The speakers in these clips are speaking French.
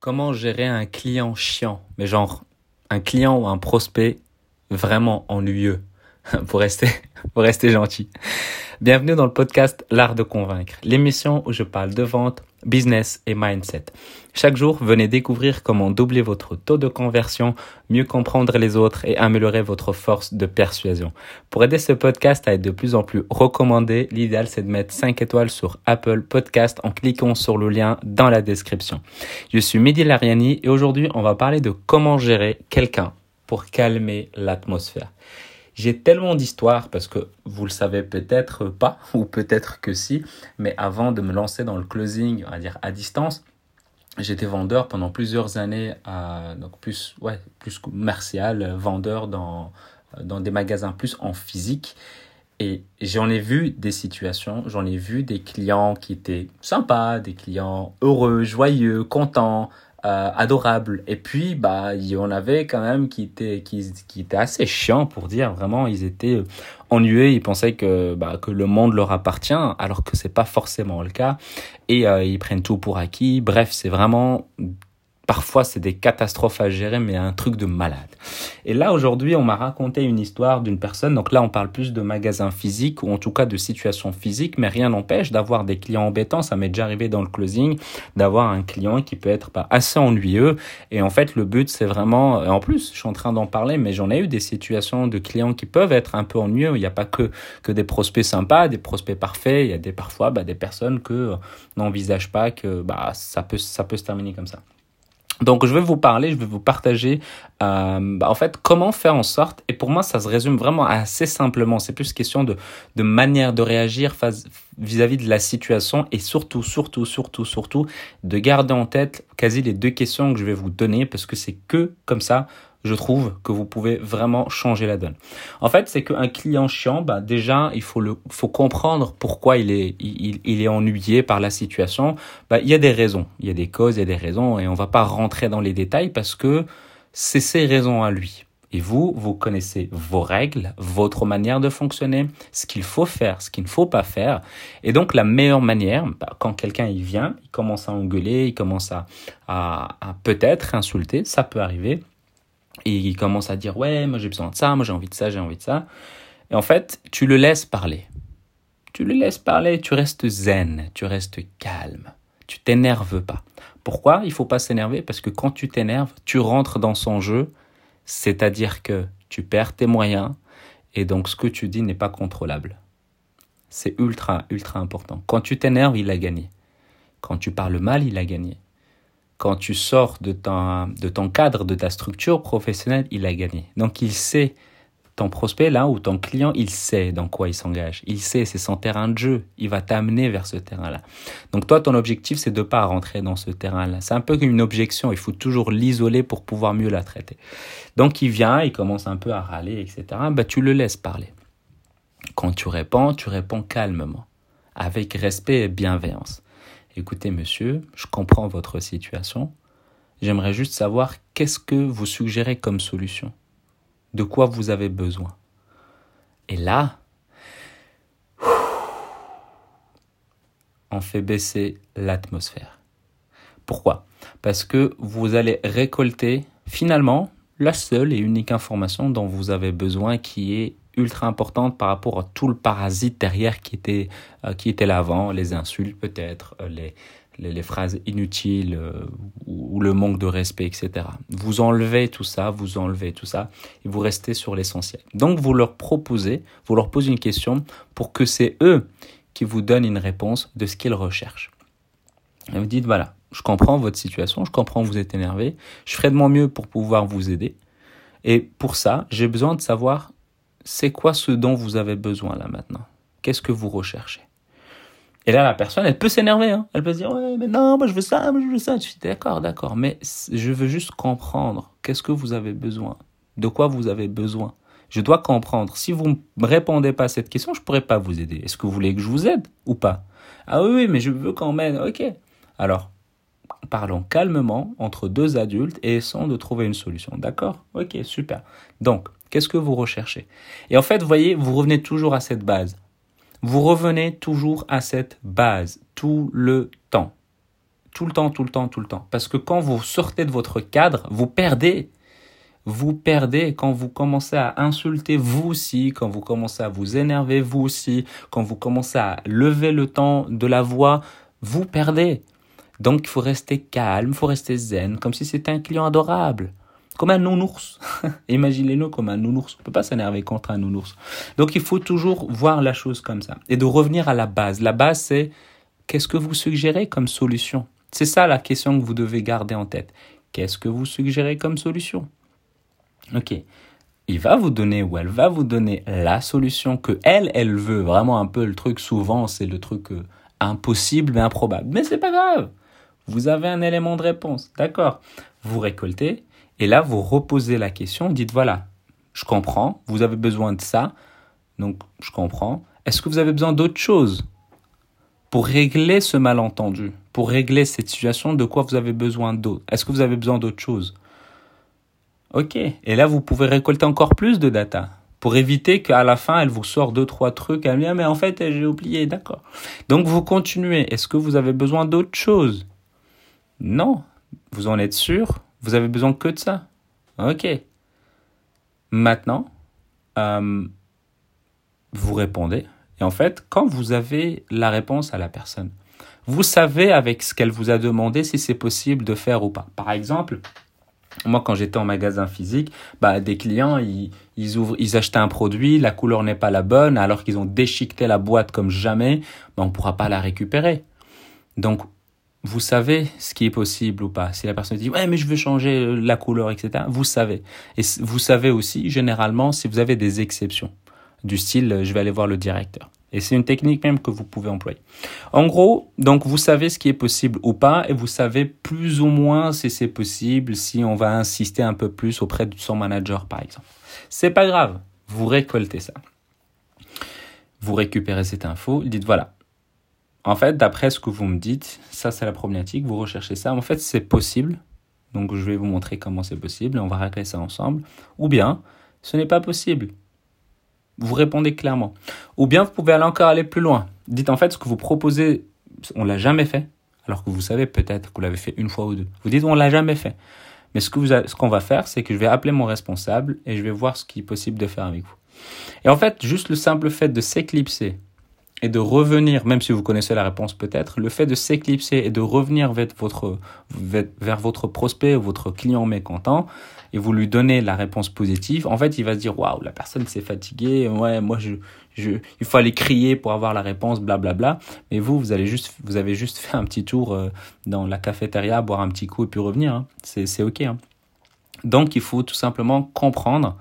Comment gérer un client chiant? Mais genre, un client ou un prospect vraiment ennuyeux? Pour rester, pour rester gentil. Bienvenue dans le podcast L'Art de Convaincre, l'émission où je parle de vente, business et mindset. Chaque jour, venez découvrir comment doubler votre taux de conversion, mieux comprendre les autres et améliorer votre force de persuasion. Pour aider ce podcast à être de plus en plus recommandé, l'idéal c'est de mettre 5 étoiles sur Apple Podcast en cliquant sur le lien dans la description. Je suis Mehdi Lariani et aujourd'hui on va parler de comment gérer quelqu'un pour calmer l'atmosphère. J'ai tellement d'histoires parce que vous le savez peut-être pas ou peut-être que si, mais avant de me lancer dans le closing, on va dire à distance, j'étais vendeur pendant plusieurs années, donc plus, ouais, plus commercial, vendeur dans, dans des magasins plus en physique. Et j'en ai vu des situations, j'en ai vu des clients qui étaient sympas, des clients heureux, joyeux, contents, euh, adorable. Et puis, bah, il y en avait quand même qui étaient, qui, qui étaient assez chiants pour dire vraiment, ils étaient ennuyés, ils pensaient que, bah, que le monde leur appartient, alors que c'est pas forcément le cas. Et euh, ils prennent tout pour acquis. Bref, c'est vraiment Parfois, c'est des catastrophes à gérer, mais un truc de malade. Et là, aujourd'hui, on m'a raconté une histoire d'une personne. Donc là, on parle plus de magasins physiques ou en tout cas de situations physiques, mais rien n'empêche d'avoir des clients embêtants. Ça m'est déjà arrivé dans le closing d'avoir un client qui peut être pas assez ennuyeux. Et en fait, le but, c'est vraiment, en plus, je suis en train d'en parler, mais j'en ai eu des situations de clients qui peuvent être un peu ennuyeux. Il n'y a pas que, que des prospects sympas, des prospects parfaits. Il y a des, parfois, bah, des personnes que n'envisagent pas que, bah, ça peut, ça peut se terminer comme ça. Donc je vais vous parler, je vais vous partager euh, bah, en fait comment faire en sorte, et pour moi ça se résume vraiment assez simplement, c'est plus question de, manière de réagir vis-à-vis -vis de la situation et surtout, surtout, surtout, surtout de garder en tête quasi les deux questions que je vais vous donner parce que c'est que comme ça je trouve que vous pouvez vraiment changer la donne. En fait, c'est qu'un client chiant, bah, déjà, il faut, le, faut comprendre pourquoi il est, il, il est ennuyé par la situation. Bah, il y a des raisons, il y a des causes, il y a des raisons, et on va pas rentrer dans les détails parce que c'est ses raisons à lui. Et vous, vous connaissez vos règles, votre manière de fonctionner, ce qu'il faut faire, ce qu'il ne faut pas faire. Et donc, la meilleure manière, bah, quand quelqu'un il vient, il commence à engueuler, il commence à, à, à peut-être insulter, ça peut arriver. Il commence à dire ouais, moi j'ai besoin de ça, moi j'ai envie de ça, j'ai envie de ça. Et en fait, tu le laisses parler. Tu le laisses parler, tu restes zen, tu restes calme. Tu t'énerves pas. Pourquoi il faut pas s'énerver? Parce que quand tu t'énerves, tu rentres dans son jeu, c'est-à-dire que tu perds tes moyens et donc ce que tu dis n'est pas contrôlable. C'est ultra, ultra important. Quand tu t'énerves, il a gagné. Quand tu parles mal, il a gagné quand tu sors de ton, de ton cadre, de ta structure professionnelle, il a gagné. Donc il sait, ton prospect là ou ton client, il sait dans quoi il s'engage. Il sait, c'est son terrain de jeu. Il va t'amener vers ce terrain-là. Donc toi, ton objectif, c'est de pas rentrer dans ce terrain-là. C'est un peu comme une objection. Il faut toujours l'isoler pour pouvoir mieux la traiter. Donc il vient, il commence un peu à râler, etc. Bah, tu le laisses parler. Quand tu réponds, tu réponds calmement, avec respect et bienveillance. Écoutez, monsieur, je comprends votre situation. J'aimerais juste savoir qu'est-ce que vous suggérez comme solution. De quoi vous avez besoin. Et là, on fait baisser l'atmosphère. Pourquoi? Parce que vous allez récolter finalement la seule et unique information dont vous avez besoin qui est ultra importante par rapport à tout le parasite derrière qui était, euh, qui était là avant, les insultes peut-être, euh, les, les, phrases inutiles euh, ou, le manque de respect, etc. Vous enlevez tout ça, vous enlevez tout ça et vous restez sur l'essentiel. Donc vous leur proposez, vous leur posez une question pour que c'est eux qui vous donnent une réponse de ce qu'ils recherchent. Et vous dites, voilà, je comprends votre situation, je comprends que vous êtes énervé, je ferai de mon mieux pour pouvoir vous aider. Et pour ça, j'ai besoin de savoir c'est quoi ce dont vous avez besoin là maintenant? Qu'est-ce que vous recherchez? Et là, la personne, elle peut s'énerver. Hein. Elle peut se dire, ouais, mais non, moi je veux ça, moi je veux ça. Je suis d'accord, d'accord, mais je veux juste comprendre. Qu'est-ce que vous avez besoin De quoi vous avez besoin Je dois comprendre. Si vous ne me répondez pas à cette question, je ne pourrai pas vous aider. Est-ce que vous voulez que je vous aide ou pas? Ah oui, oui, mais je veux quand même. Ok. Alors, parlons calmement entre deux adultes et essayons de trouver une solution. D'accord? Ok, super. Donc, Qu'est-ce que vous recherchez? Et en fait, vous voyez, vous revenez toujours à cette base. Vous revenez toujours à cette base tout le temps. Tout le temps, tout le temps, tout le temps. Parce que quand vous sortez de votre cadre, vous perdez. Vous perdez quand vous commencez à insulter vous aussi, quand vous commencez à vous énerver vous aussi, quand vous commencez à lever le temps de la voix, vous perdez. Donc il faut rester calme, il faut rester zen, comme si c'était un client adorable comme un nounours. Imaginez-le comme un nounours. On peut pas s'énerver contre un nounours. Donc il faut toujours voir la chose comme ça et de revenir à la base. La base c'est qu'est-ce que vous suggérez comme solution? C'est ça la question que vous devez garder en tête. Qu'est-ce que vous suggérez comme solution? Ok. Il va vous donner ou elle va vous donner la solution que elle, elle veut. Vraiment un peu le truc souvent, c'est le truc euh, impossible mais improbable. Mais c'est pas grave. Vous avez un élément de réponse. D'accord. Vous récoltez et là, vous reposez la question, dites voilà, je comprends, vous avez besoin de ça, donc je comprends. Est-ce que vous avez besoin d'autre chose pour régler ce malentendu, pour régler cette situation, de quoi vous avez besoin d'autre? Est-ce que vous avez besoin d'autre chose? Ok, et là, vous pouvez récolter encore plus de data pour éviter qu'à la fin, elle vous sort deux, trois trucs, elle dit, mais en fait, j'ai oublié, d'accord. Donc, vous continuez. Est-ce que vous avez besoin d'autre chose? Non. Vous en êtes sûr? Vous avez besoin que de ça? Ok. Maintenant, euh, vous répondez. Et en fait, quand vous avez la réponse à la personne, vous savez avec ce qu'elle vous a demandé si c'est possible de faire ou pas. Par exemple, moi, quand j'étais en magasin physique, bah, des clients, ils, ils, ouvrent, ils achetaient un produit, la couleur n'est pas la bonne, alors qu'ils ont déchiqueté la boîte comme jamais, bah, on ne pourra pas la récupérer. Donc, vous savez ce qui est possible ou pas. Si la personne dit ouais mais je veux changer la couleur etc. Vous savez et vous savez aussi généralement si vous avez des exceptions du style je vais aller voir le directeur. Et c'est une technique même que vous pouvez employer. En gros, donc vous savez ce qui est possible ou pas et vous savez plus ou moins si c'est possible si on va insister un peu plus auprès de son manager par exemple. C'est pas grave, vous récoltez ça. Vous récupérez cette info, dites voilà, en fait, d'après ce que vous me dites, ça c'est la problématique, vous recherchez ça. En fait, c'est possible. Donc je vais vous montrer comment c'est possible et on va régler ça ensemble. Ou bien, ce n'est pas possible. Vous répondez clairement. Ou bien vous pouvez aller encore aller plus loin. Dites en fait ce que vous proposez, on l'a jamais fait. Alors que vous savez peut-être que vous l'avez fait une fois ou deux. Vous dites on l'a jamais fait. Mais ce ce qu'on va faire, c'est que je vais appeler mon responsable et je vais voir ce qui est possible de faire avec vous. Et en fait, juste le simple fait de s'éclipser et de revenir, même si vous connaissez la réponse peut-être, le fait de s'éclipser et de revenir vers votre, vers votre prospect votre client mécontent et vous lui donnez la réponse positive, en fait, il va se dire waouh, la personne s'est fatiguée, ouais, moi je, je, il faut aller crier pour avoir la réponse, blablabla. Bla, bla. Mais vous, vous allez juste, vous avez juste fait un petit tour euh, dans la cafétéria, boire un petit coup et puis revenir. Hein. C'est, c'est ok. Hein. Donc, il faut tout simplement comprendre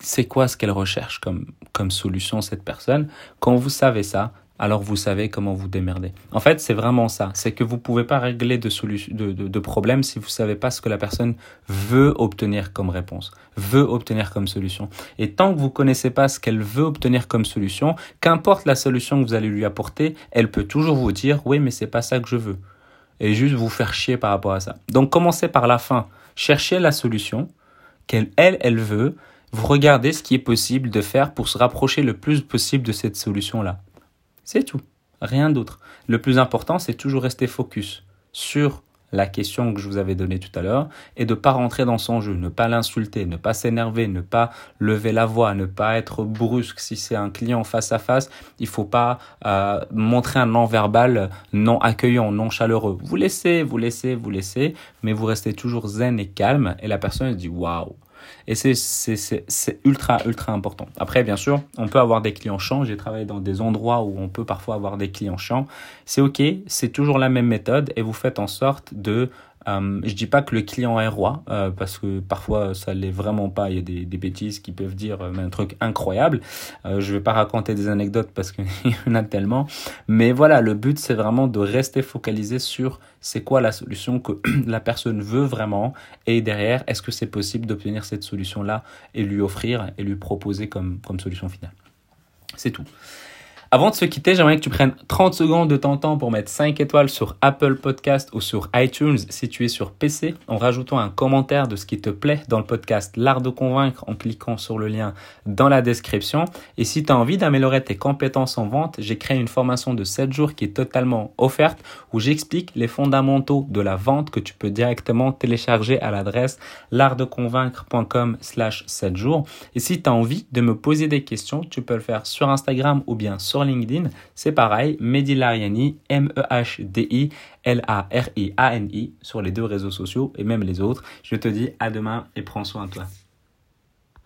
c'est quoi ce qu'elle recherche comme, comme solution, cette personne? Quand vous savez ça, alors vous savez comment vous démerder. En fait, c'est vraiment ça. C'est que vous pouvez pas régler de, de, de, de problème si vous savez pas ce que la personne veut obtenir comme réponse, veut obtenir comme solution. Et tant que vous connaissez pas ce qu'elle veut obtenir comme solution, qu'importe la solution que vous allez lui apporter, elle peut toujours vous dire, oui, mais c'est pas ça que je veux. Et juste vous faire chier par rapport à ça. Donc, commencez par la fin. Cherchez la solution qu'elle, elle, elle veut vous regardez ce qui est possible de faire pour se rapprocher le plus possible de cette solution-là. C'est tout, rien d'autre. Le plus important, c'est toujours rester focus sur la question que je vous avais donnée tout à l'heure et de ne pas rentrer dans son jeu, ne pas l'insulter, ne pas s'énerver, ne pas lever la voix, ne pas être brusque si c'est un client face à face. Il faut pas euh, montrer un non-verbal non accueillant, non chaleureux. Vous laissez, vous laissez, vous laissez, mais vous restez toujours zen et calme et la personne se dit waouh et c'est ultra, ultra important. Après, bien sûr, on peut avoir des clients chiants. J'ai travaillé dans des endroits où on peut parfois avoir des clients chiants. C'est OK, c'est toujours la même méthode et vous faites en sorte de euh, je dis pas que le client est roi, euh, parce que parfois ça l'est vraiment pas. Il y a des, bêtises qui peuvent dire euh, un truc incroyable. Je vais pas raconter des anecdotes parce qu'il y en a tellement. Mais voilà, le but c'est vraiment de rester focalisé sur c'est quoi la solution que la personne veut vraiment et derrière est-ce que c'est possible d'obtenir cette solution là et lui offrir et lui proposer comme comme solution finale? C'est tout. Avant de se quitter, j'aimerais que tu prennes 30 secondes de ton temps pour mettre 5 étoiles sur Apple Podcast ou sur iTunes si tu es sur PC en rajoutant un commentaire de ce qui te plaît dans le podcast L'Art de Convaincre en cliquant sur le lien dans la description. Et si tu as envie d'améliorer tes compétences en vente, j'ai créé une formation de 7 jours qui est totalement offerte où j'explique les fondamentaux de la vente que tu peux directement télécharger à l'adresse l'artdeconvaincre.com slash 7 jours. Et si tu as envie de me poser des questions, tu peux le faire sur Instagram ou bien sur LinkedIn, c'est pareil, Mehdi Lariani, M-E-H-D-I, L-A-R-I-A-N-I, sur les deux réseaux sociaux et même les autres. Je te dis à demain et prends soin de toi.